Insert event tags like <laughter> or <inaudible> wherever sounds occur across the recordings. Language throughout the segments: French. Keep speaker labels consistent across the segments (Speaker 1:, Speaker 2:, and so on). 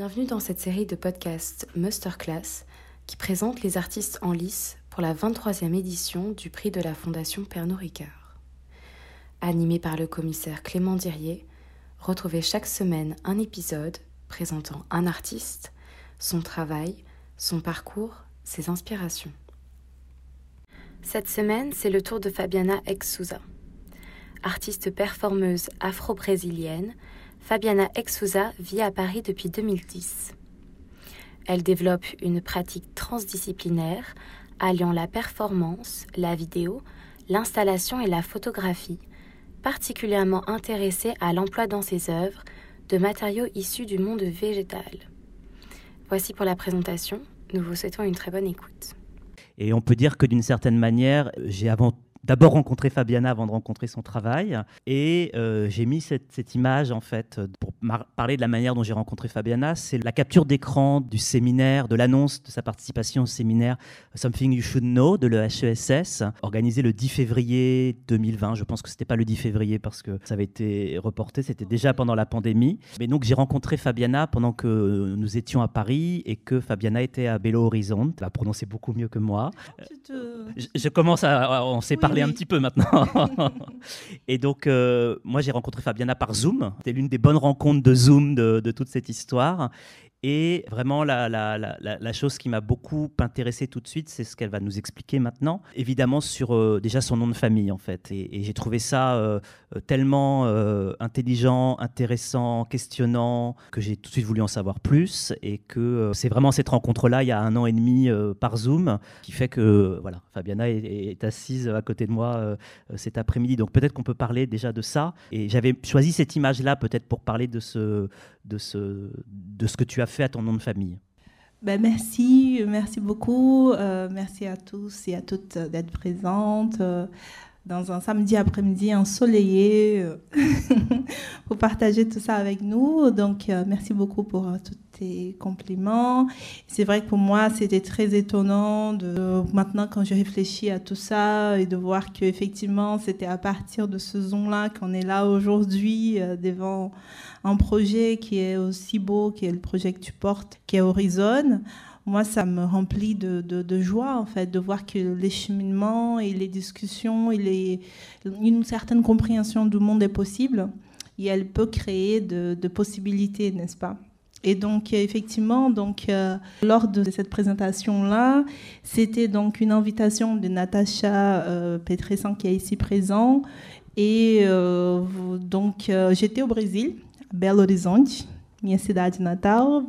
Speaker 1: Bienvenue dans cette série de podcasts Masterclass qui présente les artistes en lice pour la 23e édition du prix de la Fondation Pernod Ricard. Animé par le commissaire Clément Dirier, retrouvez chaque semaine un épisode présentant un artiste, son travail, son parcours, ses inspirations. Cette semaine, c'est le tour de Fabiana Ex-Souza. Artiste performeuse afro-brésilienne, Fabiana Exouza vit à Paris depuis 2010. Elle développe une pratique transdisciplinaire alliant la performance, la vidéo, l'installation et la photographie, particulièrement intéressée à l'emploi dans ses œuvres de matériaux issus du monde végétal. Voici pour la présentation, nous vous souhaitons une très bonne écoute.
Speaker 2: Et on peut dire que d'une certaine manière, j'ai avant d'abord rencontré Fabiana avant de rencontrer son travail. Et euh, j'ai mis cette, cette, image, en fait, pour parler de la manière dont j'ai rencontré Fabiana. C'est la capture d'écran du séminaire, de l'annonce de sa participation au séminaire Something You Should Know de l'EHESS, organisé le 10 février 2020. Je pense que ce n'était pas le 10 février parce que ça avait été reporté, c'était déjà pendant la pandémie. Mais donc j'ai rencontré Fabiana pendant que nous étions à Paris et que Fabiana était à Belo Horizonte. Elle a prononcé beaucoup mieux que moi. Je, je commence à... On s'est parler un petit peu maintenant. <laughs> et donc, euh, moi, j'ai rencontré Fabiana par Zoom. C'était l'une des bonnes rencontres de Zoom de, de toute cette histoire. Et vraiment, la, chose qui m'a beaucoup intéressé tout de suite, c'est ce qu'elle va nous expliquer maintenant. Évidemment, sur euh, déjà son nom de famille, en fait. Et, j'ai trouvé ça euh, euh tellement intelligent, intéressant, questionnant, que j'ai tout de suite voulu en savoir plus. Et que c'est vraiment cette rencontre-là, il y a un an et demi, par Zoom, qui fait que, voilà, Fabiana est assise à côté de moi cet après-midi. Donc peut-être qu'on peut parler déjà de ça. Et j'avais choisi cette image-là, peut-être pour parler de ce, de ce, de ce que tu as fait à ton nom de famille
Speaker 3: ben merci, merci beaucoup. Euh, merci à tous et à toutes d'être présentes euh, dans un samedi après-midi ensoleillé euh, <laughs> pour partager tout ça avec nous. Donc, euh, merci beaucoup pour euh, tous tes compliments. C'est vrai que pour moi, c'était très étonnant de maintenant quand je réfléchis à tout ça et de voir qu'effectivement, c'était à partir de ce zone-là qu'on est là aujourd'hui devant un projet qui est aussi beau, qui est le projet que tu portes, qui est Horizon. Moi, ça me remplit de, joie, en fait, de voir que les cheminements et les discussions et une certaine compréhension du monde est possible et elle peut créer de, possibilités, n'est-ce pas? Et donc effectivement, donc euh, lors de cette présentation-là, c'était donc une invitation de Natacha euh, qui est ici présent. Et euh, donc euh, j'étais au Brésil, à Belo Horizonte, minha cidade natal,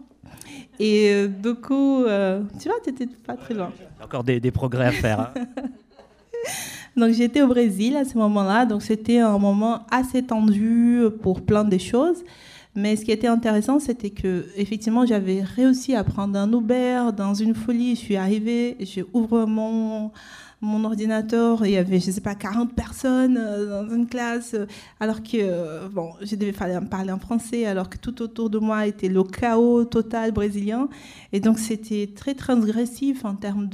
Speaker 3: et du coup, euh, tu vois, tu n'étais pas très loin.
Speaker 2: Encore des, des progrès à faire. Hein. <laughs>
Speaker 3: donc j'étais au Brésil à ce moment-là, donc c'était un moment assez tendu pour plein de choses. Mais ce qui était intéressant, c'était que effectivement, j'avais réussi à prendre un Uber dans une folie. Je suis arrivée, j'ouvre mon mon ordinateur, il y avait, je ne sais pas, 40 personnes euh, dans une classe, euh, alors que, euh, bon, je devais parler en français, alors que tout autour de moi était le chaos total brésilien. Et donc, c'était très transgressif en termes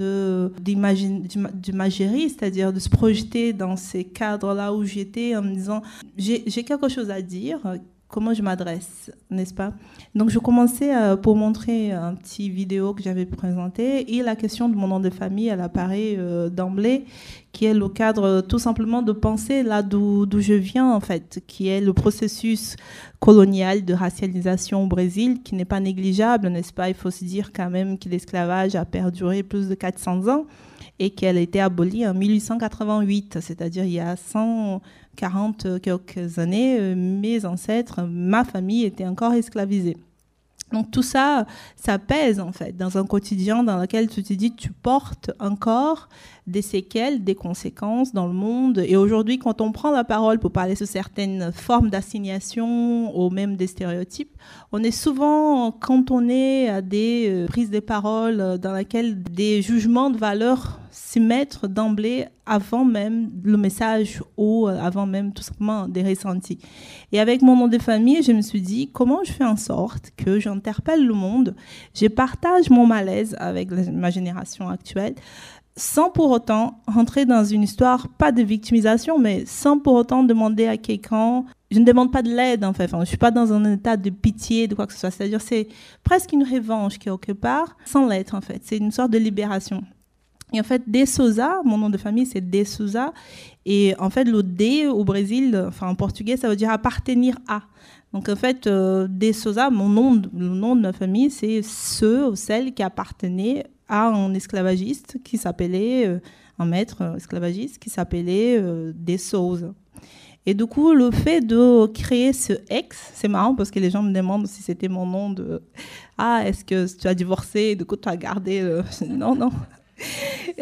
Speaker 3: d'imagerie, c'est-à-dire de se projeter dans ces cadres-là où j'étais en me disant, j'ai quelque chose à dire comment je m'adresse, n'est-ce pas? Donc, je commençais euh, pour montrer un petit vidéo que j'avais présenté et la question de mon nom de famille, elle apparaît euh, d'emblée, qui est le cadre tout simplement de penser là d'où je viens, en fait, qui est le processus colonial de racialisation au Brésil, qui n'est pas négligeable, n'est-ce pas? Il faut se dire quand même que l'esclavage a perduré plus de 400 ans et qu'elle a été abolie en 1888, c'est-à-dire il y a 140 quelques années, euh, mes ancêtres, ma famille était encore esclavisée. Donc tout ça, ça pèse en fait dans un quotidien dans lequel tu te dis tu portes encore des séquelles, des conséquences dans le monde. Et aujourd'hui, quand on prend la parole pour parler de certaines formes d'assignation ou même des stéréotypes, on est souvent cantonné à des euh, prises de parole dans lesquelles des jugements de valeur s'y mettent d'emblée avant même le message ou euh, avant même tout simplement des ressentis. Et avec mon nom de famille, je me suis dit comment je fais en sorte que j'interpelle le monde, je partage mon malaise avec ma génération actuelle sans pour autant rentrer dans une histoire, pas de victimisation, mais sans pour autant demander à quelqu'un. Je ne demande pas de l'aide, en fait. Je ne suis pas dans un état de pitié, de quoi que ce soit. C'est-à-dire, c'est presque une revanche quelque part, sans l'être, en fait. C'est une sorte de libération. Et en fait, De Souza, mon nom de famille, c'est De Souza. Et en fait, le D au Brésil, enfin en portugais, ça veut dire appartenir à. Donc en fait, euh, mon nom, le nom de ma famille, c'est ceux ou celles qui appartenaient à un esclavagiste qui s'appelait, euh, un maître esclavagiste qui s'appelait euh, De. Et du coup, le fait de créer ce ex, c'est marrant parce que les gens me demandent si c'était mon nom de Ah, est-ce que tu as divorcé? Du coup, tu as gardé. <laughs> Non, non. <laughs>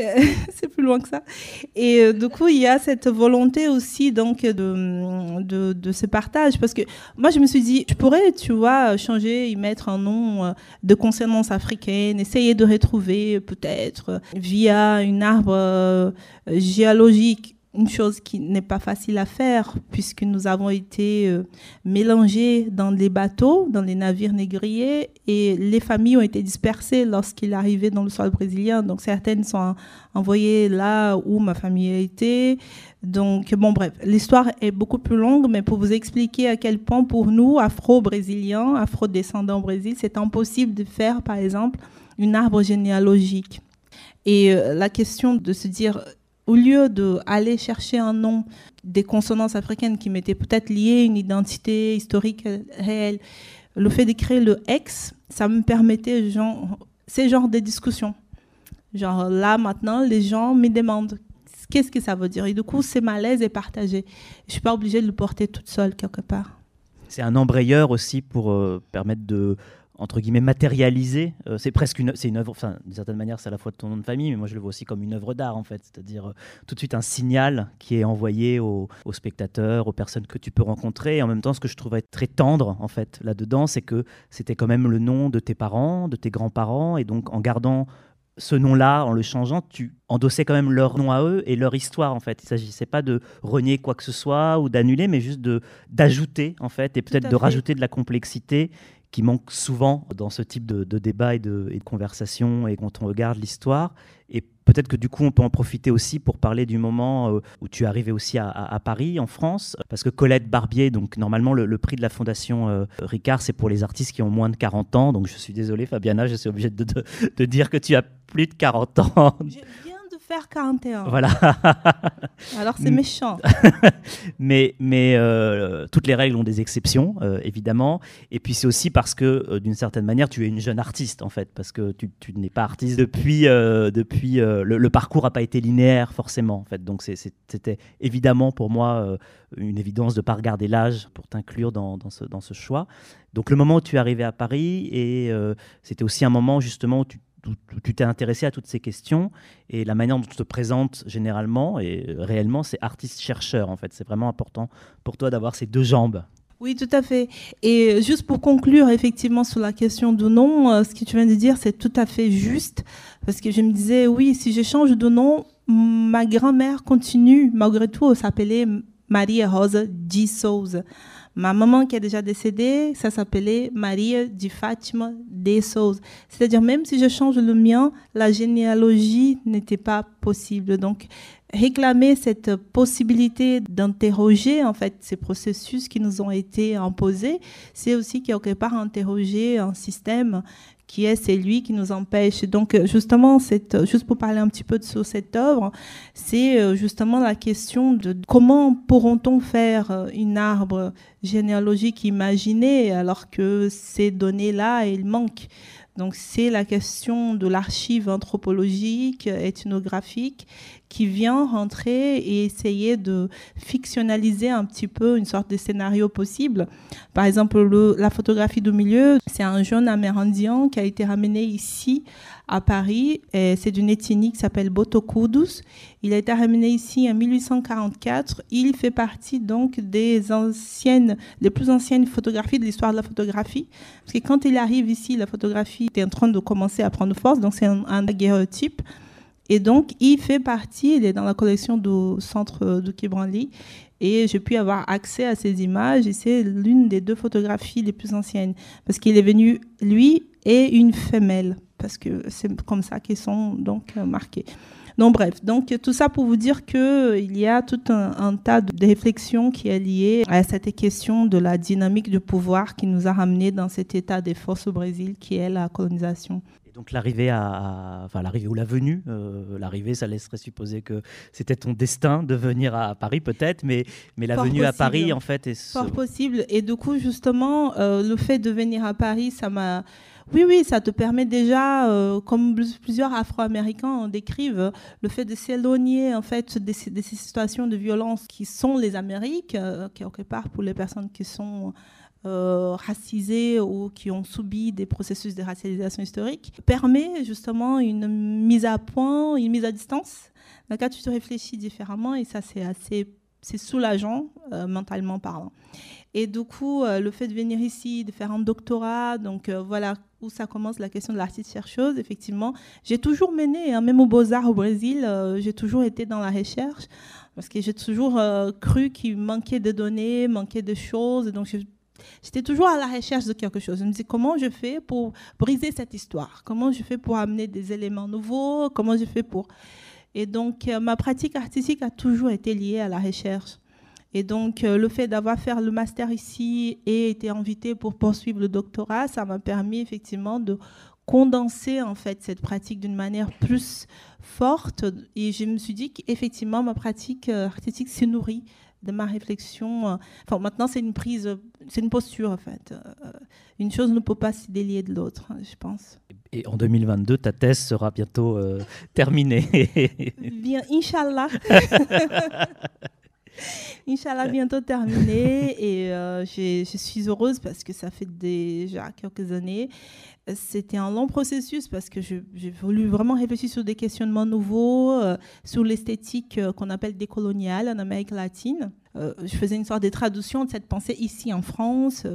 Speaker 3: c'est plus loin que ça. Et euh, du coup, il y a cette volonté aussi donc de, de, ce partage. Parce que moi, je me suis dit, je pourrais, tu vois, changer, y mettre un nom euh, de consonance africaine, essayer de retrouver peut-être via une arbre euh, géologique une chose qui n'est pas facile à faire puisque nous avons été euh, mélangés dans les bateaux, dans les navires négriers et les familles ont été dispersées lorsqu'il arrivait dans le sol brésilien. Donc certaines sont envoyées là où ma famille a été. Donc bon bref, l'histoire est beaucoup plus longue, mais pour vous expliquer à quel point pour nous, afro-brésiliens, afro-descendants au Brésil, c'est impossible de faire par exemple une arbre généalogique. Et euh, la question de se dire au lieu d'aller chercher un nom des consonances africaines qui m'étaient peut-être liées à une identité historique réelle, le fait de créer le ex, ça me permettait genre, ces genres de discussions. Genre là, maintenant, les gens me demandent qu'est-ce que ça veut dire? Et du coup, c'est malaise et partagé. Je ne suis pas obligée de le porter toute seule quelque part.
Speaker 2: C'est un embrayeur aussi pour euh, permettre de entre guillemets matérialisé. Euh, c'est presque une, c'est une œuvre, enfin, d'une certaine manière, c'est à la fois de ton nom de famille, mais moi je le vois aussi comme une œuvre d'art en fait, c'est-à-dire euh, tout de suite un signal qui est envoyé aux, spectateurs, aux personnes que tu peux rencontrer. Et en même temps, ce que je trouvais très tendre en fait là-dedans, c'est que c'était quand même le nom de tes parents, de tes grands-parents, et donc en gardant ce nom-là, en le changeant, tu endossais quand même leur nom à eux et leur histoire en fait. Il s'agissait pas de renier quoi que ce soit ou d'annuler, mais juste de d'ajouter en fait et peut-être de rajouter de la complexité qui manque souvent dans ce type de, débat et de, et de conversation et quand on regarde l'histoire. Et peut-être que du coup, on peut en profiter aussi pour parler du moment euh, où tu arrivé aussi à, Paris, en France, parce que Colette Barbier, donc normalement le, prix de la Fondation euh, Ricard, c'est pour les artistes qui ont moins de 40 ans. Donc je suis désolé, Fabiana, je suis obligée de, de dire que tu as plus de 40 ans
Speaker 3: faire 41.
Speaker 2: Voilà. <laughs>
Speaker 3: Alors c'est méchant. <laughs>
Speaker 2: mais mais euh, toutes les règles ont des exceptions, euh, évidemment. Et puis c'est aussi parce que, euh, d'une certaine manière, tu es une jeune artiste, en fait, parce que tu, tu n'es pas artiste depuis... depuis le, parcours n'a pas été linéaire, forcément, en fait. Donc c'était évidemment pour moi une évidence de ne pas regarder l'âge pour t'inclure dans, dans, ce, dans ce choix. Donc le moment où tu es arrivé à Paris, et c'était aussi un moment justement où tu tu t'es intéressé à toutes ces questions et la manière dont tu te présentes généralement et réellement, c'est artiste-chercheur en fait. C'est vraiment important pour toi d'avoir ces deux jambes.
Speaker 3: Oui, tout à fait. Et juste pour conclure effectivement sur la question du nom, euh, ce que tu viens de dire, c'est tout à fait juste parce que je me disais, oui, si je change de nom, ma grand-mère continue, malgré tout, s'appelait Maria Rosa de Souza. Ma maman qui est déjà décédée, ça s'appelait Maria de Fátima de Souza. C'est-à-dire, même si je change le mien, la généalogie n'était pas possible. Donc, réclamer cette possibilité d'interroger en fait ces processus qui nous ont été imposés, c'est aussi quelque part interroger un système qui est celui qui nous empêche. Donc, justement, cette, juste pour parler un petit peu de cette œuvre, c'est euh, justement la question de comment pourront-on faire euh, une arbre généalogique imaginé alors que ces données-là, elles manquent. Donc c'est la question de l'archive anthropologique, ethnographique, qui vient rentrer et essayer de fictionnaliser un petit peu une sorte de scénario possible. Par exemple, le, la photographie du milieu, c'est un jeune amérindien qui a été ramené ici à Paris. C'est d'une ethnie qui s'appelle Botokudus. Il a été ramené ici en 1844. Il fait partie donc des anciennes, des plus anciennes photographies de l'histoire de la photographie. Parce que quand il arrive ici, la photographie était en train de commencer à prendre force. Donc c'est un, un type. Et donc, il fait partie, il est dans la collection du centre de Kibranli. Et j'ai pu avoir accès à ces images. Et c'est l'une des deux photographies les plus anciennes. Parce qu'il est venu, lui et une femelle parce que c'est comme ça qu'ils sont donc euh, marqués. Donc bref, donc tout ça pour vous dire que il y a tout un, tas de réflexions qui est lié à cette question de la dynamique de pouvoir qui nous a ramenés dans cet état des forces au Brésil qui est la colonisation.
Speaker 2: Donc l'arrivée à, enfin l'arrivée ou la venue, euh, l'arrivée, ça laisserait supposer que c'était ton destin de venir à Paris peut-être, mais mais la venue à Paris en fait est
Speaker 3: fort possible. Et du coup justement, euh, le fait de venir à Paris, ça m'a oui, oui, ça te permet déjà, euh, comme plusieurs Afro-Américains décrivent, le fait de s'éloigner en fait de ces, situations de violence qui sont les Amériques, quelque part pour les personnes qui sont euh, racisés ou qui ont subi des processus de racialisation historique, permet justement une mise à point, une mise à distance, dans laquelle tu te réfléchis différemment et ça c'est assez c'est soulageant euh, mentalement parlant. Et du coup, euh, le fait de venir ici, de faire un doctorat, donc voilà où ça commence la question de l'artiste chercheuse, effectivement, j'ai toujours mené, hein, même aux Beaux-Arts au Brésil, j'ai toujours été dans la recherche parce que j'ai toujours cru qu'il manquait de données, manquait de choses, donc J'étais toujours à la recherche de quelque chose. Je me disais comment je fais pour briser cette histoire? Comment je fais pour amener des éléments nouveaux? Comment je fais pour... Et donc, euh, ma pratique artistique a toujours été liée à la recherche. Et donc, euh, le fait d'avoir fait le master ici et été invité pour poursuivre le doctorat, ça m'a permis effectivement de condenser en fait cette pratique d'une manière plus forte. Et je me suis dit qu'effectivement, ma pratique euh, artistique se nourrit de ma réflexion. Euh, enfin, maintenant, c'est une prise, c'est une posture, en fait. Une chose ne peut pas se délier de l'autre, hein, je pense.
Speaker 2: Et en 2022, ta thèse sera bientôt euh, terminée.
Speaker 3: Bien, Inch'Allah. <laughs> <laughs> Inch'Allah, bientôt terminée. <laughs> Et je suis heureuse parce que ça fait déjà quelques années. C'était un long processus parce que j'ai voulu vraiment réfléchir sur des questionnements nouveaux, euh, sur l'esthétique euh, qu'on appelle décoloniale en Amérique latine. Euh, je faisais une sorte de traduction de cette pensée ici en France.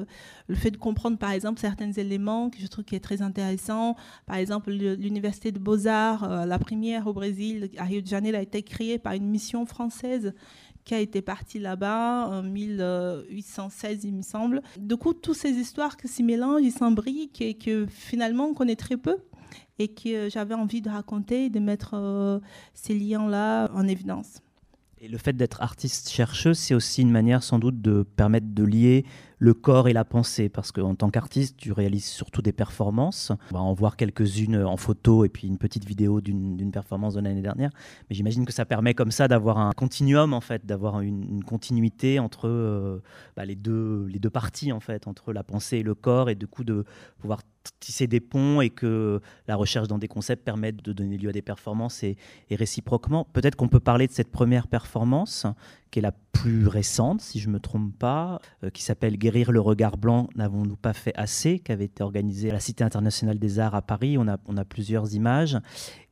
Speaker 3: le fait de comprendre, par exemple, certains éléments que je trouve qui est très intéressant. Par exemple, l'Université de Beaux-Arts, la première au Brésil, à Rio de Janeiro, a été créée par une mission française été parti là-bas en 1816, il me semble. Du coup, toutes ces histoires qui s'y mélangent, ils s'imbriquent et que finalement on connaît très peu et que j'avais envie de raconter et de mettre euh, ces liens-là en évidence.
Speaker 2: Et le fait d'être artiste-chercheuse, c'est aussi une manière sans doute de permettre de lier le corps et la pensée, parce qu'en tant qu'artiste, tu réalises surtout des performances. On va en voir quelques-unes en photo et puis une petite vidéo d'une performance de l'année dernière. Mais j'imagine que ça permet comme ça d'avoir un continuum, en fait, d'avoir une, continuité entre euh, bah, les, deux, les deux parties, en fait, entre la pensée et le corps, et du coup de pouvoir tisser des ponts et que la recherche dans des concepts permette de donner lieu à des performances et, et réciproquement. Peut-être qu'on peut parler de cette première performance qui est la plus récente, si je ne me trompe pas, euh, qui s'appelle Guérir le regard blanc, n'avons-nous pas fait assez, qui avait été organisée à la Cité internationale des arts à Paris. On a, on a plusieurs images.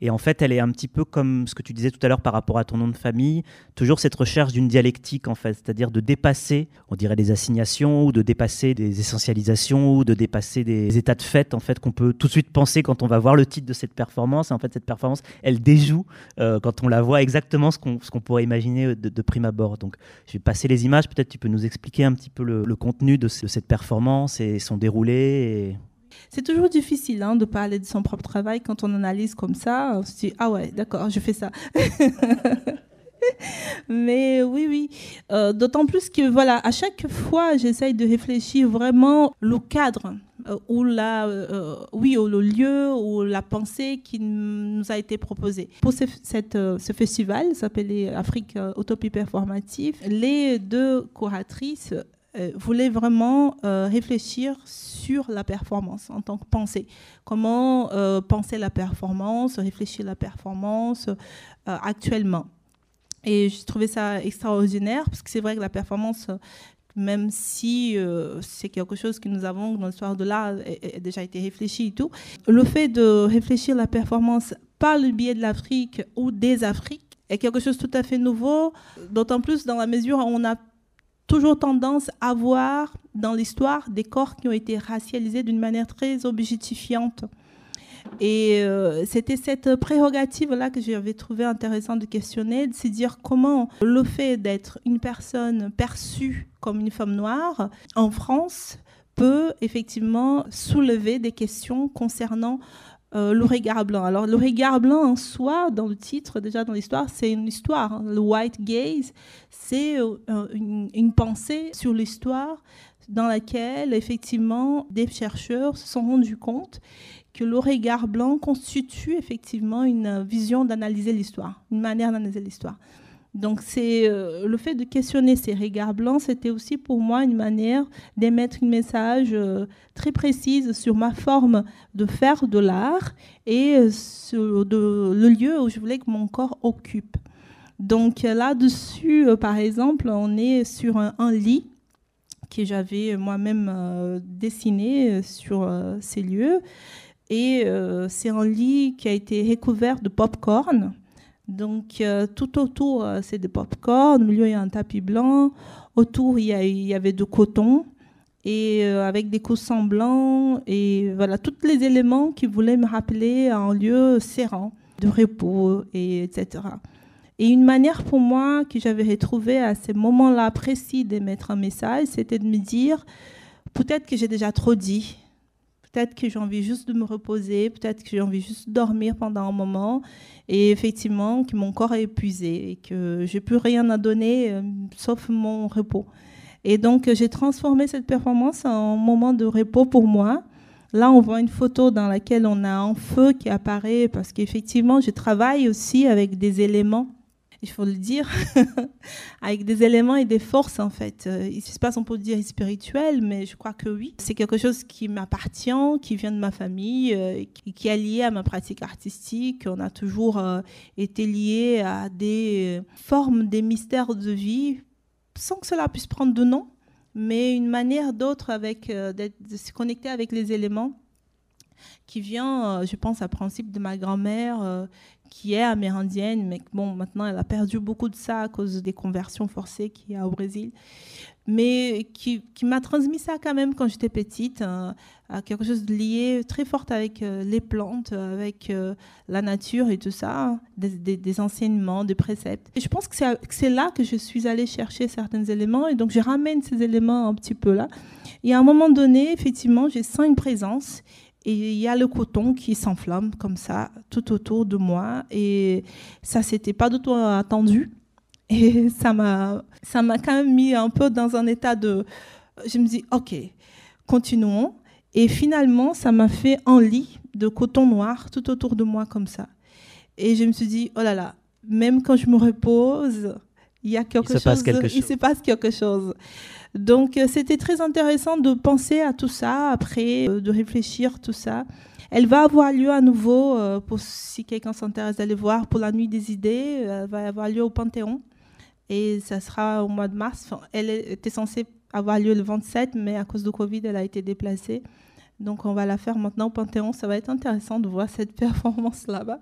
Speaker 2: Et en fait, elle est un petit peu comme ce que tu disais tout à l'heure par rapport à ton nom de famille, toujours cette recherche d'une dialectique, en fait, c'est-à-dire de dépasser, on dirait des assignations, ou de dépasser des essentialisations, ou de dépasser des états de fait, en fait, qu'on peut tout de suite penser quand on va voir le titre de cette performance. Et en fait, cette performance, elle déjoue, euh, quand on la voit, exactement ce qu'on pourrait imaginer de, de prime abord. Donc, je vais passer les images. Peut-être tu peux nous expliquer un petit peu le, contenu de, cette performance et son déroulé.
Speaker 3: C'est toujours difficile hein, de parler de son propre travail quand on analyse comme ça. On se dit ah ouais, d'accord, je fais ça. <laughs> <laughs> Mais oui, oui. Euh, d'autant plus que, voilà, à chaque fois, j'essaye de réfléchir vraiment le cadre euh, ou la, euh, oui, ou le lieu ou la pensée qui nous a été proposée. Pour ce, festival, s'appelait Afrique Utopie Performative, les deux curatrices voulaient vraiment réfléchir sur la performance en tant que pensée. Comment penser la performance, réfléchir la performance actuellement. Et j'ai trouvé ça extraordinaire parce que c'est vrai que la performance, même si euh, c'est quelque chose que nous avons dans l'histoire de l'art, a, déjà été réfléchi et tout, le fait de réfléchir la performance par le biais de l'Afrique ou des Afriques est quelque chose de tout à fait nouveau, d'autant plus dans la mesure où on a toujours tendance à voir dans l'histoire des corps qui ont été racialisés d'une manière très objectifiante. Et euh, c'était cette prérogative-là que j'avais trouvé intéressant de questionner, de se dire comment le fait d'être une personne perçue comme une femme noire en France peut effectivement soulever des questions concernant euh, le regard blanc. Alors, le regard blanc en soi, dans le titre, déjà dans l'histoire, c'est une histoire. Hein. Le white gaze, c'est euh, une, une, pensée sur l'histoire dans laquelle, effectivement, des chercheurs se sont rendus compte que le regard blanc constitue effectivement une vision d'analyser l'histoire, une manière d'analyser l'histoire. Donc, c'est euh, le fait de questionner ces regards blancs, c'était aussi pour moi une manière d'émettre un message euh, très précise sur ma forme de faire de l'art et euh, sur le lieu où je voulais que mon corps occupe. Donc là-dessus, par exemple, on est sur un, lit que j'avais moi-même dessiné sur ces lieux. Et c'est un lit qui a été recouvert de pop-corn. Donc, euh, tout autour, euh, c'est des pop-corn. Au milieu, il y a un tapis blanc. Autour, il y, avait du coton et euh, avec des coussins blancs. Et voilà, tous les éléments qui voulaient me rappeler un lieu serein, de repos, et etc. Et une manière pour moi que j'avais retrouvée à ces moments-là précis d'émettre un message, c'était de me dire peut-être que j'ai déjà trop dit. Peut-être que j'ai envie juste de me reposer, peut-être que j'ai envie juste de dormir pendant un moment et effectivement que mon corps est épuisé et que j'ai plus rien à donner euh, sauf mon repos. Et donc j'ai transformé cette performance en moment de repos pour moi. Là, on voit une photo dans laquelle on a un feu qui apparaît parce qu'effectivement, je travaille aussi avec des éléments il faut le dire, <laughs> avec des éléments et des forces en fait. Euh, il se passe, on peut dire spirituel, mais je crois que oui. C'est quelque chose qui m'appartient, qui vient de ma famille, euh, qui, est lié à ma pratique artistique. On a toujours euh, été lié à des formes, des mystères de vie, sans que cela puisse prendre de nom, mais une manière d'autre avec de se connecter avec les éléments qui vient, je pense, à principe de ma grand-mère, qui est amérindienne, mais bon, maintenant elle a perdu beaucoup de ça à cause des conversions forcées qu'il y a au Brésil, mais qui, m'a transmis ça quand même quand j'étais petite, hein, à quelque chose de lié très fort avec euh, les plantes, avec euh, la nature et tout ça, des, enseignements, des préceptes. Et je pense que c'est là que je suis allée chercher certains éléments, et donc je ramène ces éléments un petit peu là. Et à un moment donné, effectivement, j'ai sens une présence. Et il y a le coton qui s'enflamme comme ça tout autour de moi. Et ça, c'était pas du tout attendu. <laughs> Et ça m'a, ça m'a quand même mis un peu dans un état de. Je me dis, OK, continuons. Et finalement, ça m'a fait un lit de coton noir tout autour de moi comme ça. Et je me suis dit, oh là là, même quand je me repose, il y a quelque il chose,
Speaker 2: quelque
Speaker 3: il se passe quelque chose. Donc euh, c'était très intéressant de penser à tout ça après, euh, de réfléchir tout ça. Elle va avoir lieu à nouveau, euh, si quelqu'un s'intéresse d'aller voir, pour la nuit des idées. Elle va avoir lieu au Panthéon et ça sera au mois de mars. elle était censée avoir lieu le 27, mais à cause de Covid, elle a été déplacée. Donc on va la faire maintenant au Panthéon. Ça va être intéressant de voir cette <laughs> performance là-bas.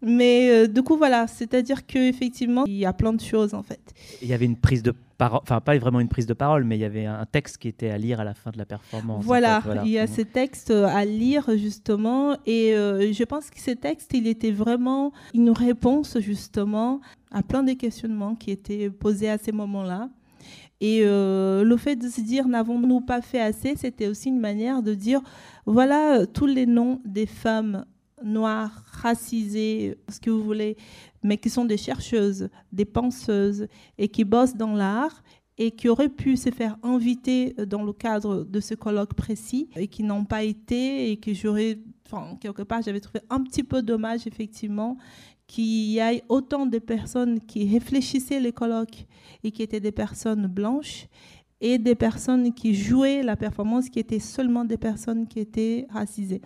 Speaker 3: Mais euh, du coup, voilà, c'est-à-dire qu'effectivement, il y a plein de choses en fait.
Speaker 2: Il y avait une prise de parole, enfin pas vraiment une prise de parole, mais il y avait un texte qui était à lire à la fin de la performance.
Speaker 3: Voilà, il y a ces textes à lire justement, et euh, je pense que ces textes, il était vraiment une réponse justement à plein des questionnements qui étaient posés à ces moments-là. Et euh, le fait de se dire n'avons-nous pas fait assez, c'était aussi une manière de dire voilà tous les noms des femmes noires, racisées, ce que vous voulez, mais qui sont des chercheuses, des penseuses et qui bossent dans l'art et qui auraient pu se faire inviter dans le cadre de ce colloque précis et qui n'ont pas été et que j'aurais, enfin, quelque part, j'avais trouvé un petit peu dommage, effectivement, qu'il y ait autant de personnes qui réfléchissaient les colloques et qui étaient des personnes blanches et des personnes qui jouaient la performance qui étaient seulement des personnes qui étaient racisées.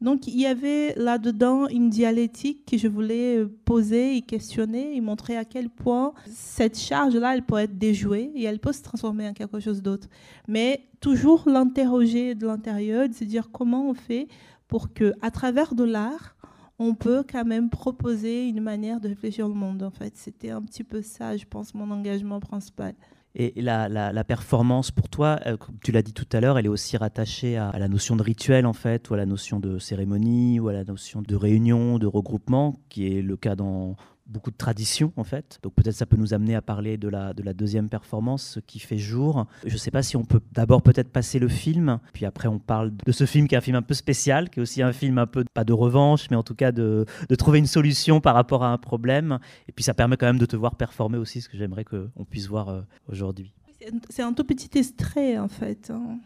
Speaker 3: Donc il y avait là-dedans une dialectique que je voulais poser et questionner et montrer à quel point cette charge-là, elle peut être déjouée et elle peut se transformer en quelque chose d'autre. Mais toujours l'interroger de l'intérieur, de se dire comment on fait pour que, à travers de l'art, on peut quand même proposer une manière de réfléchir au monde. En fait, c'était un petit peu ça, je pense, mon engagement principal.
Speaker 2: Et la, performance, pour toi, euh, tu l'as dit tout à l'heure, elle est aussi rattachée à, la notion de rituel, en fait, ou à la notion de cérémonie, ou à la notion de réunion, de regroupement, qui est le cas dans beaucoup de tradition en fait. Donc peut-être ça peut nous amener à parler de la, de la deuxième performance, ce qui fait jour. Je ne sais pas si on peut d'abord peut-être passer le film, puis après on parle de ce film qui est un film un peu spécial, qui est aussi un film un peu, pas de revanche, mais en tout cas de, de trouver une solution par rapport à un problème. Et puis ça permet quand même de te voir performer aussi, ce que j'aimerais qu'on puisse voir euh, aujourd'hui.
Speaker 3: C'est un tout petit extrait en fait. Hein.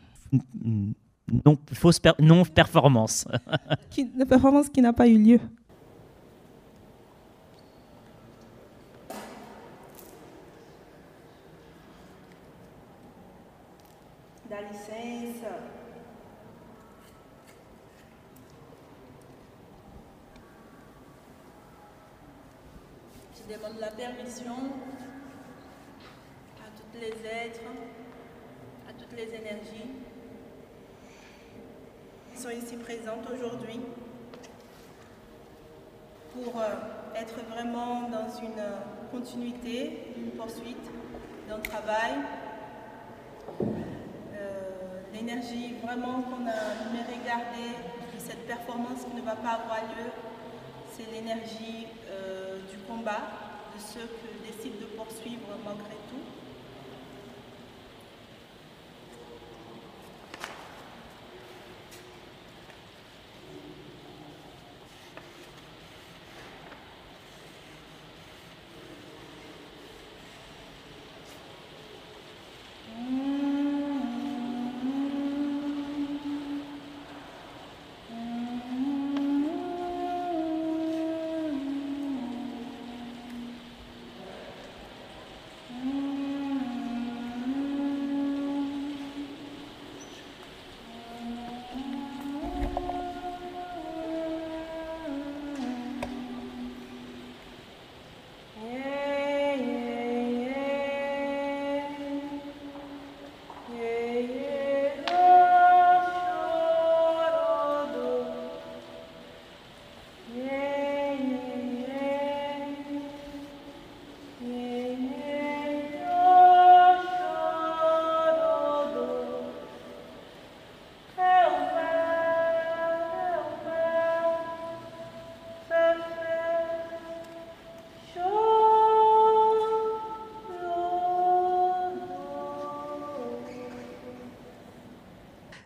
Speaker 2: Non, fausse non performance.
Speaker 3: Une performance qui n'a pas eu lieu. Je demande la permission à tous les êtres, à toutes les énergies qui sont ici présentes aujourd'hui pour euh, être vraiment dans une continuité, une poursuite d'un travail l'énergie vraiment qu'on a regardé de cette performance qui ne va pas avoir lieu, c'est l'énergie euh, du combat, de ceux qui décident de poursuivre malgré tout.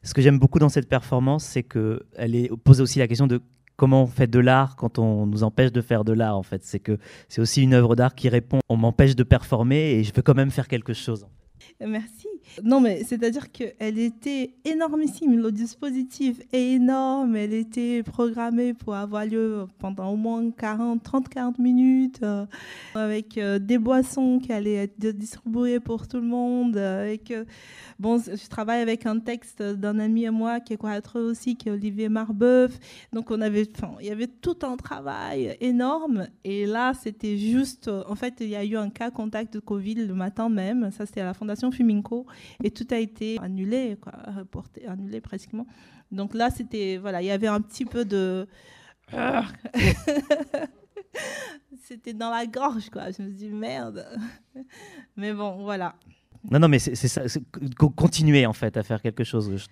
Speaker 2: Ce que j'aime beaucoup dans cette performance, c'est qu'elle pose aussi la question de comment on fait de l'art quand on nous empêche de faire de l'art. En fait, c'est que c'est aussi une œuvre d'art qui répond. On m'empêche de performer et je veux quand même faire quelque chose.
Speaker 3: Merci. Non, mais c'est-à-dire qu'elle était énormissime. Le dispositif est énorme. Elle était programmée pour avoir lieu pendant au moins 40, 30, 40 minutes, euh, avec euh, des boissons qui allaient être distribuées pour tout le monde. Euh, et bon, je travaille avec un texte d'un ami à moi qui est curateur aussi, qui est Olivier Marbeuf. Donc, on avait, il y avait tout un travail énorme. Et là, c'était juste, en fait, il y a eu un cas contact de Covid le matin même. Ça, c'était à la Fondation Fuminco et tout a été annulé, quoi, reporté, annulé pratiquement. Donc là, c'était voilà, il y avait un petit peu de <laughs> c'était dans la gorge, quoi. Je me suis dit merde. Mais bon, voilà.
Speaker 2: Non, non, mais c'est ça. Continuer en fait à faire quelque chose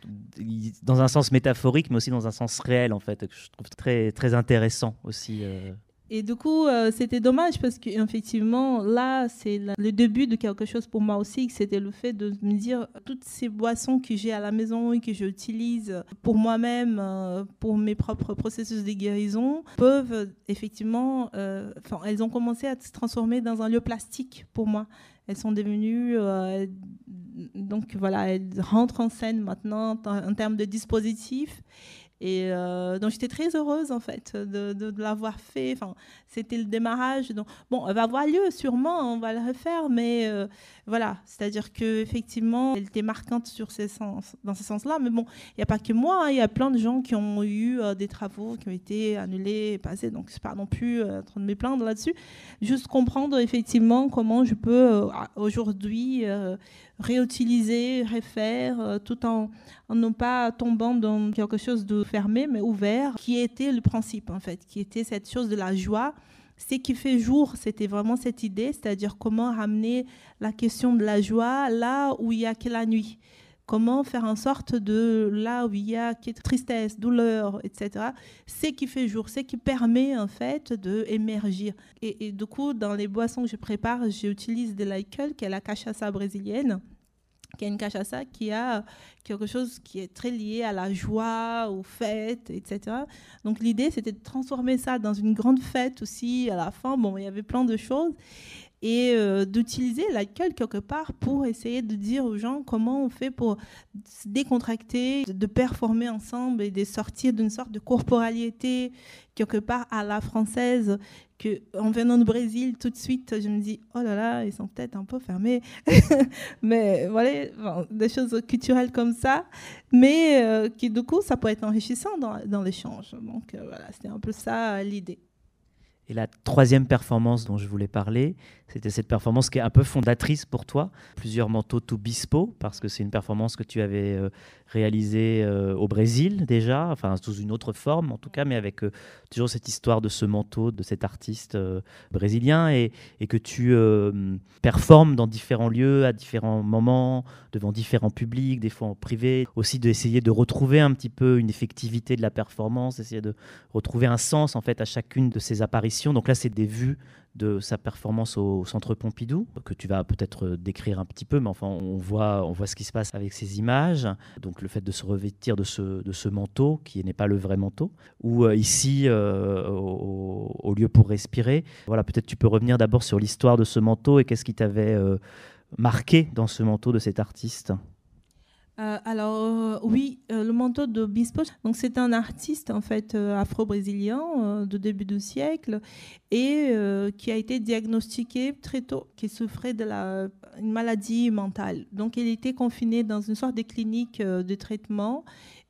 Speaker 2: dans un sens métaphorique, mais aussi dans un sens réel en fait, que je trouve très très intéressant aussi. Euh.
Speaker 3: Et du coup, euh, c'était dommage parce qu'effectivement, là, c'est le début de quelque chose pour moi aussi, c'était le fait de me dire toutes ces boissons que j'ai à la maison et que j'utilise pour moi-même, euh, pour mes propres processus de guérison, peuvent effectivement, euh, elles ont commencé à se transformer dans un lieu plastique pour moi. Elles sont devenues, donc voilà, elles rentrent en scène maintenant en termes de dispositifs. Et euh, donc j'étais très heureuse en fait de, l'avoir fait. Enfin, c'était le démarrage. Donc bon, elle va avoir lieu sûrement, on va le refaire, mais euh, voilà, c'est-à-dire que effectivement, elle était marquante dans ce sens-là. Mais bon, il n'y a pas que moi, hein. il y a plein de gens qui ont eu euh, des travaux qui ont été annulés, passés. Donc c'est pas non plus en train de me plaindre là-dessus. Juste comprendre effectivement comment je peux aujourd'hui réutiliser, refaire, euh, tout en, en non pas tombant dans quelque chose de fermé, mais ouvert, qui était le principe, en fait, qui était cette chose de la joie. Ce qui fait jour, c'était vraiment cette idée, c'est-à-dire comment ramener la question de la joie là où il n'y a que la nuit. Comment faire en sorte de là où il y a tristesse, douleur, etc., c'est qui fait jour, c'est qui permet en fait de émerger. Et, du coup, dans les boissons que je prépare, j'utilise de l'alcool, qui est la cachaça brésilienne qui est une cachaça qui a quelque chose qui est très lié à la joie, aux fêtes, etc. Donc l'idée, c'était de transformer ça dans une grande fête aussi à la fin. Bon, il y avait plein de choses et euh, d'utiliser l'alcool quelque part pour essayer de dire aux gens comment on fait pour se décontracter, de performer ensemble et de sortir d'une sorte de corporalité quelque part à la française que en venant du Brésil tout de suite je me dis oh là là ils sont peut-être un peu fermés. <laughs> Mais voilà des choses culturelles comme ça. Mais euh, qui du coup ça peut être enrichissant dans, dans l'échange. Donc euh, voilà c'était un peu ça l'idée
Speaker 2: et la troisième performance dont je voulais parler, c'était cette performance qui est un peu fondatrice pour toi. Plusieurs manteaux tout bispo, parce que c'est une performance que tu avais euh, réalisée euh, au Brésil déjà, enfin sous une autre forme en tout cas, mais avec euh, toujours cette histoire de ce manteau, de cet artiste brésilien, et, et, que tu performes dans différents lieux, à différents moments, devant différents publics, des fois en privé. Aussi d'essayer de retrouver un petit peu une effectivité de la performance, essayer de retrouver un sens en fait à chacune de ces apparitions. Donc là, c'est des vues de sa performance au Centre Pompidou, que tu vas peut-être décrire un petit peu, mais enfin, on voit, on voit ce qui se passe avec ces images. Donc, le fait de se revêtir de ce, de ce manteau, qui n'est pas le vrai manteau, ou euh, ici, euh, au, lieu pour respirer. Voilà, peut-être tu peux revenir d'abord sur l'histoire de ce manteau et qu'est-ce qui t'avait euh, marqué dans ce manteau de cet artiste.
Speaker 3: Euh, alors euh, oui, euh, le manteau de Bispo, donc c'est un artiste en fait afro-brésilien de début du siècle et qui a été diagnostiqué très tôt, qui souffrait de la une maladie mentale. Donc il était confiné dans une sorte de clinique de traitement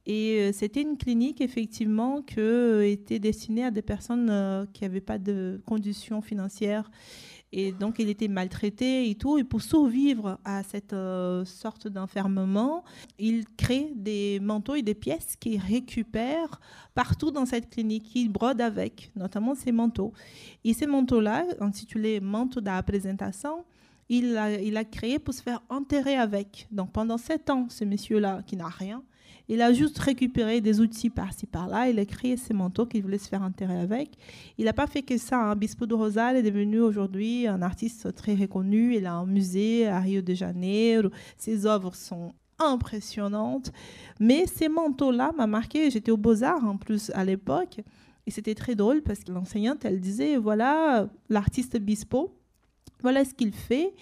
Speaker 3: et c'était une clinique effectivement qui était destinée à des personnes qui n'avaient pas de conditions financières et donc, il était maltraité et tout. Et pour survivre à cette euh, sorte d'enfermement, il crée des manteaux et des pièces qu'il récupère partout dans cette clinique. Il brode avec, notamment ces manteaux. Et ces manteaux-là, intitulés manteaux de il il a créé pour se faire enterrer avec. Donc, pendant sept ans, ce monsieur-là, qui n'a rien, il a juste récupéré des outils par-ci par-là. Il a créé ses manteaux qu'il voulait se faire enterrer avec. Il n'a pas fait que ça. Hein. Bispo de Rosal est devenu aujourd'hui un artiste très reconnu. Il a un musée à Rio de Janeiro. Ses œuvres sont impressionnantes. Mais ces manteaux-là m'ont marqué. J'étais au Beaux-Arts en plus à l'époque. Et c'était très drôle parce que l'enseignante, elle disait, voilà, l'artiste Bispo, voilà ce qu'il fait.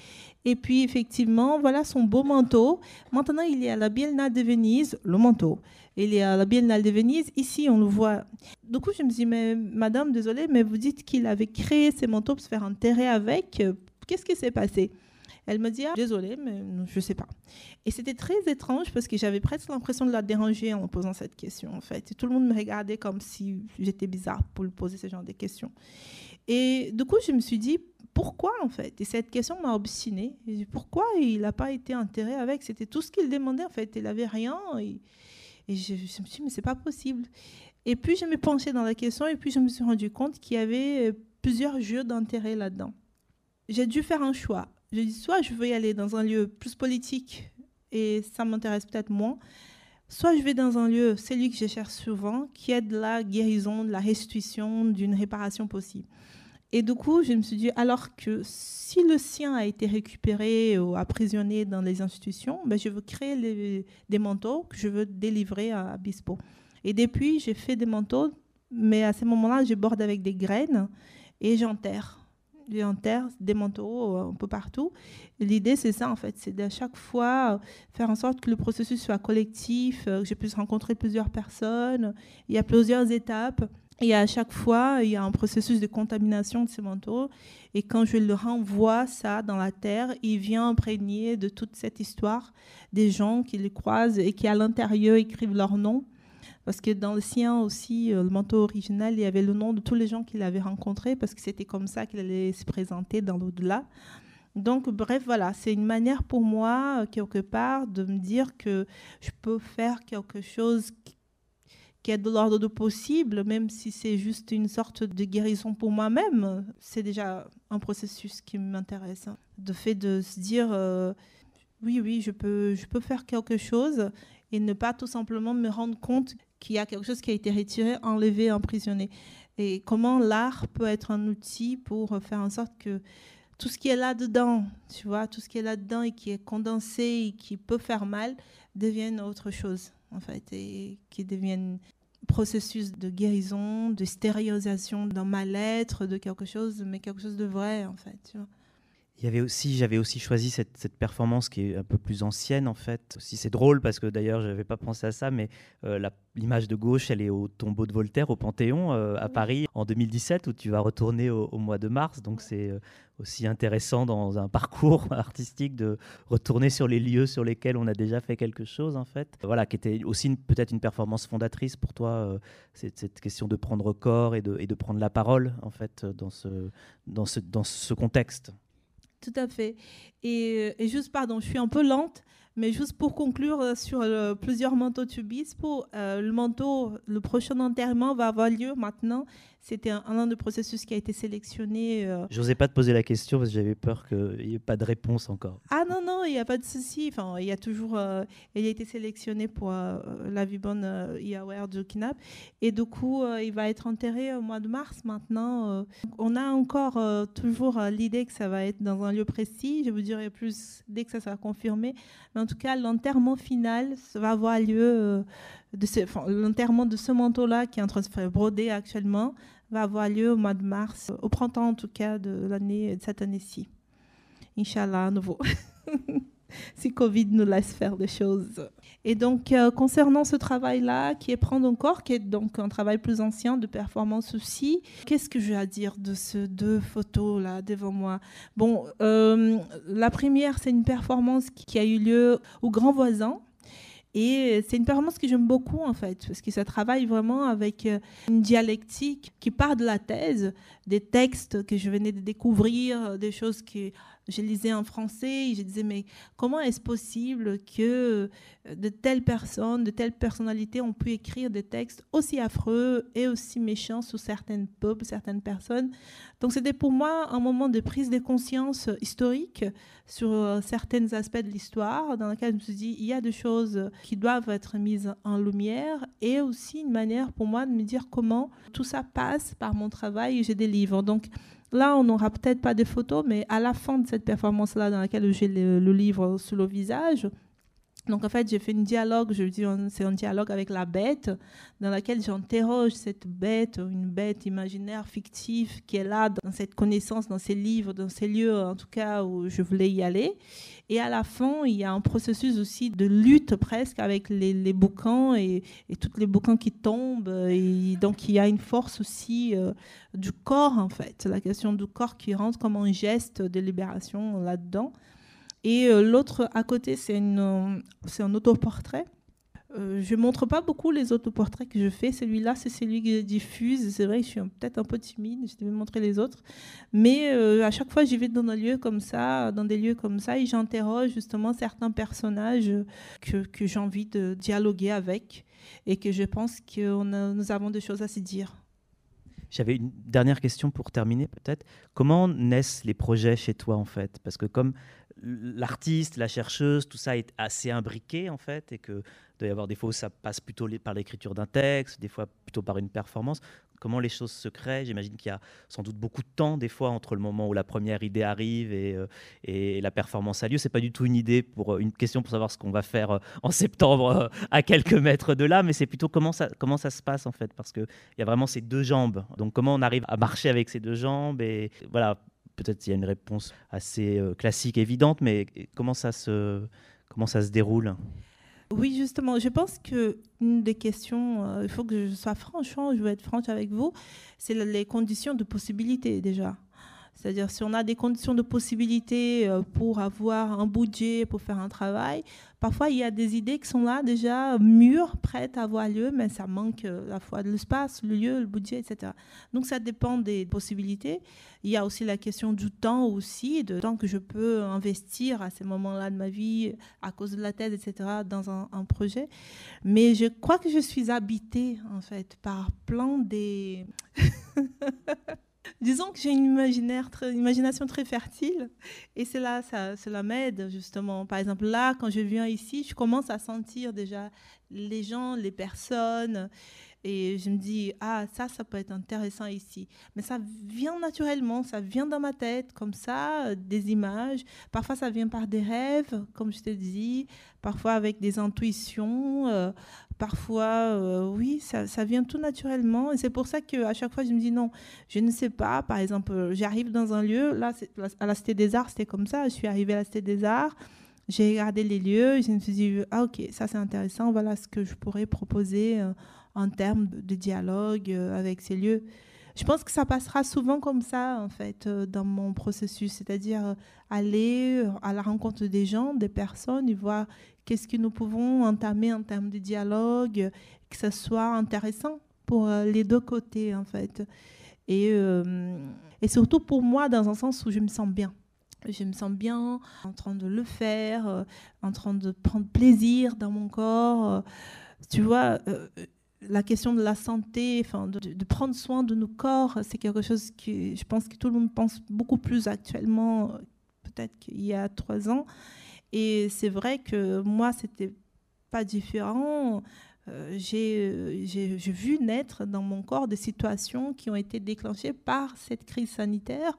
Speaker 3: Et puis, effectivement, voilà son beau manteau. Maintenant, il est à la Biennale de Venise, le manteau. Il est à la Biennale de Venise. Ici, on le voit. Du coup, je me dis, mais madame, désolée, mais vous dites qu'il avait créé ces manteaux pour se faire enterrer avec. Qu'est-ce qui s'est passé? Elle me dit, ah, désolée, mais je ne sais pas. Et c'était très étrange parce que j'avais presque l'impression de la déranger en posant cette question, en fait. Tout le monde me regardait comme si j'étais bizarre pour lui poser ce genre de questions. Et du coup, je me suis dit, pourquoi en fait? Et cette question m'a obstinée. Pourquoi il n'a pas été enterré avec? C'était tout ce qu'il demandait en fait. Il n'avait rien. Et, je, me suis dit, mais c'est pas possible. Et puis je me penchais dans la question et puis je me suis rendu compte qu'il y avait euh, plusieurs jeux d'intérêt là-dedans. J'ai dû faire un choix. J'ai dit, soit je veux y aller dans un lieu plus politique et ça m'intéresse peut-être moins, soit je vais dans un lieu, celui que je cherche souvent, qui est de la guérison, de la restitution, d'une réparation possible. Et du coup, je me suis dit, alors que si le sien a été récupéré ou emprisonné dans les institutions, ben je veux créer des manteaux que je veux délivrer à Bispo. Et depuis, j'ai fait des manteaux, mais à ce moment-là, je borde avec des graines et j'enterre. J'enterre des manteaux un peu partout. L'idée, c'est ça, en fait, c'est d'à chaque fois faire en sorte que le processus soit collectif, que je puisse rencontrer plusieurs personnes. Il y a plusieurs étapes. Et à chaque fois, il y a un processus de contamination de ces manteaux. Et quand je le renvoie ça dans la terre, il vient imprégner de toute cette histoire des gens qui les croisent et qui à l'intérieur écrivent leur nom. Parce que dans le sien aussi, euh, le manteau original, il y avait le nom de tous les gens qu'il avait rencontrés, parce que c'était comme ça qu'il allait se présenter dans l'au-delà. Donc, bref, voilà, c'est une manière pour moi, quelque part, de me dire que je peux faire quelque chose qui est de l'ordre de possible, même si c'est juste une sorte de guérison pour moi-même, c'est déjà un processus qui m'intéresse. De fait de se dire, euh, oui, oui, je peux, je peux faire quelque chose et ne pas tout simplement me rendre compte qu'il y a quelque chose qui a été retiré, enlevé, emprisonné. Et comment l'art peut être un outil pour faire en sorte que tout ce qui est là-dedans, tu vois, tout ce qui est là-dedans et qui est condensé et qui peut faire mal, devienne autre chose, en fait, et qui devienne processus de guérison, de stérilisation d'un mal-être, de quelque chose, mais quelque chose de vrai, en fait, tu vois.
Speaker 2: Il y avait aussi, j'avais aussi choisi cette, cette, performance qui est un peu plus ancienne en fait. Si c'est drôle parce que d'ailleurs je n'avais pas pensé à ça, mais euh, l'image de gauche, elle est au tombeau de Voltaire au Panthéon euh, à Paris en 2017 où tu vas retourner au, mois de mars. Donc c'est euh, aussi intéressant dans un parcours <laughs> artistique de retourner sur les lieux sur lesquels on a déjà fait quelque chose en fait. Voilà, qui était aussi peut-être une performance fondatrice pour toi, cette, cette, question de prendre corps et de, et de prendre la parole en fait dans ce, dans ce, dans ce contexte.
Speaker 3: Tout à fait. Et, et, juste, pardon, je suis un peu lente, mais juste pour conclure euh, sur euh, plusieurs manteaux Tubispo, euh, le manteau, le prochain enterrement va avoir lieu maintenant c'était un, an de processus qui a été sélectionné.
Speaker 2: Euh... J'osais pas te poser la question parce que j'avais peur qu'il n'y ait pas de réponse encore.
Speaker 3: Ah non, non, il n'y a pas de souci. Enfin, il y a toujours. Euh, il a été sélectionné pour euh, la vie bonne euh, du Kidnap. Et du coup, il va être enterré au mois de mars maintenant. on a encore toujours l'idée que ça va être dans un lieu précis. Je vous dirai plus dès que ça sera confirmé. Mais en tout cas, l'enterrement final ça va avoir lieu l'enterrement de ce manteau-là qui est en train de se faire broder actuellement va avoir lieu au mois de mars, au printemps en tout cas de cette année-ci. Inch'Allah, à nouveau. <laughs> si Covid nous laisse faire des choses. Et donc, euh, concernant ce travail-là, qui est Prendre un corps, qui est donc un travail plus ancien de performance aussi, qu'est-ce que j'ai à dire de ces deux photos-là devant moi? Bon, euh, la première, c'est une performance qui a eu lieu au Grand Voisin, et c'est une performance que j'aime beaucoup en fait, parce que ça travaille vraiment avec euh, une dialectique qui part de la thèse, des textes que je venais de découvrir, des choses que je lisais en français et je disais, mais comment est-ce possible que euh, de telles personnes, de telles personnalités ont pu écrire des textes aussi affreux et aussi méchants sur certaines peuples, certaines personnes? Donc c'était pour moi un moment de prise de conscience historique sur euh, certains aspects de l'histoire dans lequel je me suis dit, il y a des choses qui doivent être mises en lumière et aussi une manière pour moi de me dire comment tout ça passe par mon travail j'ai des livres. Donc Là, on n'aura peut-être pas de photos, mais à la fin de cette performance-là, dans laquelle j'ai le, le, livre sous le visage, donc en fait, j'ai fait un dialogue, je dis c'est un dialogue avec la bête, dans laquelle j'interroge cette bête, une bête imaginaire, fictive, qui est là dans cette connaissance, dans ces livres, dans ces lieux, en tout cas où je voulais y aller. Et à la fin, il y a un processus aussi de lutte presque avec les, bouquins et, et tous les bouquins qui tombent. Et donc il y a une force aussi euh, du corps en fait, la question du corps qui rentre comme un geste de libération là-dedans. Et euh, l'autre à côté, c'est un autoportrait. Euh, je ne montre pas beaucoup les autoportraits que je fais. Celui-là, c'est celui que je diffuse. C'est vrai je suis peut-être un peu timide, je devais montrer les autres. Mais euh, à chaque fois, j'y vais dans un lieu comme ça, dans des lieux comme ça, et j'interroge justement certains personnages que j'ai envie de dialoguer avec et que je pense que nous avons des choses à se dire.
Speaker 2: J'avais une dernière question pour terminer peut-être. Comment naissent les projets chez toi en fait? Parce que comme l'artiste, la chercheuse, tout ça est assez imbriqué en fait, et que doit y avoir des fois ça passe plutôt par l'écriture d'un texte, des fois plutôt par une performance. Comment les choses se créent J'imagine qu'il y a sans doute beaucoup de temps des fois entre le moment où la première idée arrive et, euh, la performance a lieu. C'est pas du tout une idée pour euh, une question pour savoir ce qu'on va faire euh, en septembre à quelques mètres de là, mais c'est plutôt comment ça comment ça se passe en fait parce que il y a vraiment ces deux jambes. Donc comment on arrive à marcher avec ces deux jambes et voilà peut-être il y a une réponse assez euh, classique, évidente, mais comment ça se, comment ça se déroule?
Speaker 3: Oui, justement, je pense qu'une des questions, euh, il faut que je sois franche, hein, je veux être franche avec vous, c'est les conditions de possibilité déjà. C'est-à-dire si on a des conditions de possibilité euh, pour avoir un budget, pour faire un travail, parfois il y a des idées qui sont là déjà mûres, prêtes à avoir lieu, mais ça manque euh, la fois de l'espace, le lieu, le budget, etc. Donc ça dépend des possibilités. Il y a aussi la question du temps aussi, de temps que je peux investir à ces moments-là de ma vie à cause de la thèse, etc., dans un, un projet. Mais je crois que je suis habitée en fait par plein des... <laughs> disons que j'ai une imagination très fertile et ça, cela m'aide justement. Par exemple, là, quand je viens ici, je commence à sentir déjà les gens, les personnes. Et je me dis, ah, ça, ça peut être intéressant ici. Mais ça vient naturellement, ça vient dans ma tête, comme ça, euh, des images. Parfois, ça vient par des rêves, comme je te dis. Parfois, avec des intuitions. Euh, parfois, euh, oui, ça, vient tout naturellement. C'est pour ça qu'à chaque fois, je me dis, non, je ne sais pas. Par exemple, j'arrive dans un lieu. Là, à la Cité des Arts, c'était comme ça. Je suis arrivée à la Cité des Arts. J'ai regardé les lieux. Je me suis dit, ah, ok, ça, c'est intéressant. Voilà ce que je pourrais proposer en termes de dialogue euh, avec ces lieux. Je pense que ça passera souvent comme ça, en fait, euh, dans mon processus, c'est-à-dire euh, aller à la rencontre des gens, des personnes, et voir qu'est-ce que nous pouvons entamer en termes de dialogue, que ce soit intéressant pour les deux côtés, en fait. Et, et surtout pour moi, dans un sens où je me sens bien. Je me sens bien en train de le faire, en train de prendre plaisir dans mon corps. Tu vois, la question de la santé, enfin, de, prendre soin de nos corps, c'est quelque chose que je pense que tout le monde pense beaucoup plus actuellement, peut-être qu'il y a trois ans. Et c'est vrai que moi, c'était pas différent. Euh, j'ai vu naître dans mon corps des situations qui ont été déclenchées par cette crise sanitaire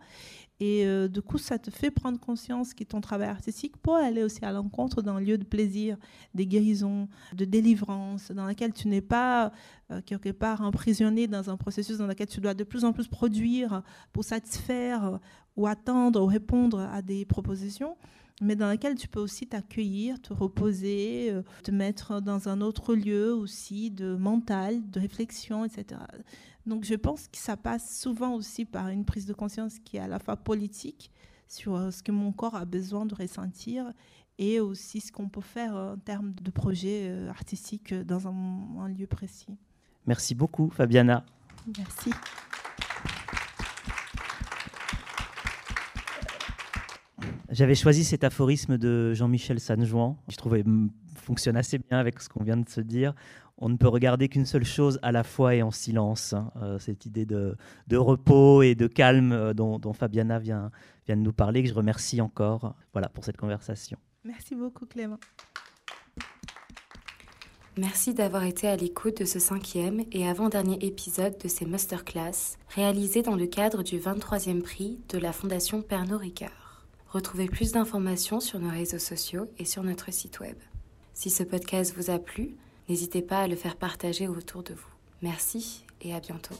Speaker 3: et euh, du coup, ça te fait prendre conscience que ton travail artistique peut aller aussi à l'encontre d'un lieu de plaisir, des guérisons, de délivrance, dans lequel tu n'es pas euh, quelque part emprisonné dans un processus dans lequel tu dois de plus en plus produire pour satisfaire ou attendre ou répondre à des propositions mais dans lequel tu peux aussi t'accueillir, te reposer, euh, te mettre dans un autre lieu aussi de mental, de réflexion, etc. Donc je pense que ça passe souvent aussi par une prise de conscience qui est à la fois politique sur euh, ce que mon corps a besoin de ressentir et aussi ce qu'on peut faire en termes de projets euh, artistiques dans un, lieu précis.
Speaker 2: Merci beaucoup Fabiana.
Speaker 3: Merci.
Speaker 2: J'avais choisi cet aphorisme de Jean-Michel Sanjouan. Je trouvais fonctionne assez bien avec ce qu'on vient de se dire on ne peut regarder qu'une seule chose à la fois et en silence. Hein. Euh, cette idée de, repos et de calme euh, dont, Fabiana vient, vient de nous parler, que je remercie encore voilà, pour cette conversation.
Speaker 3: Merci beaucoup Clément.
Speaker 1: Merci d'avoir été à l'écoute de ce cinquième et avant-dernier épisode de ces masterclass réalisés dans le cadre du 23e prix de la Fondation Pernod Ricard. Retrouvez plus d'informations sur nos réseaux sociaux et sur notre site web. Si ce podcast vous a plu, N'hésitez pas à le faire partager autour de vous. Merci et à bientôt.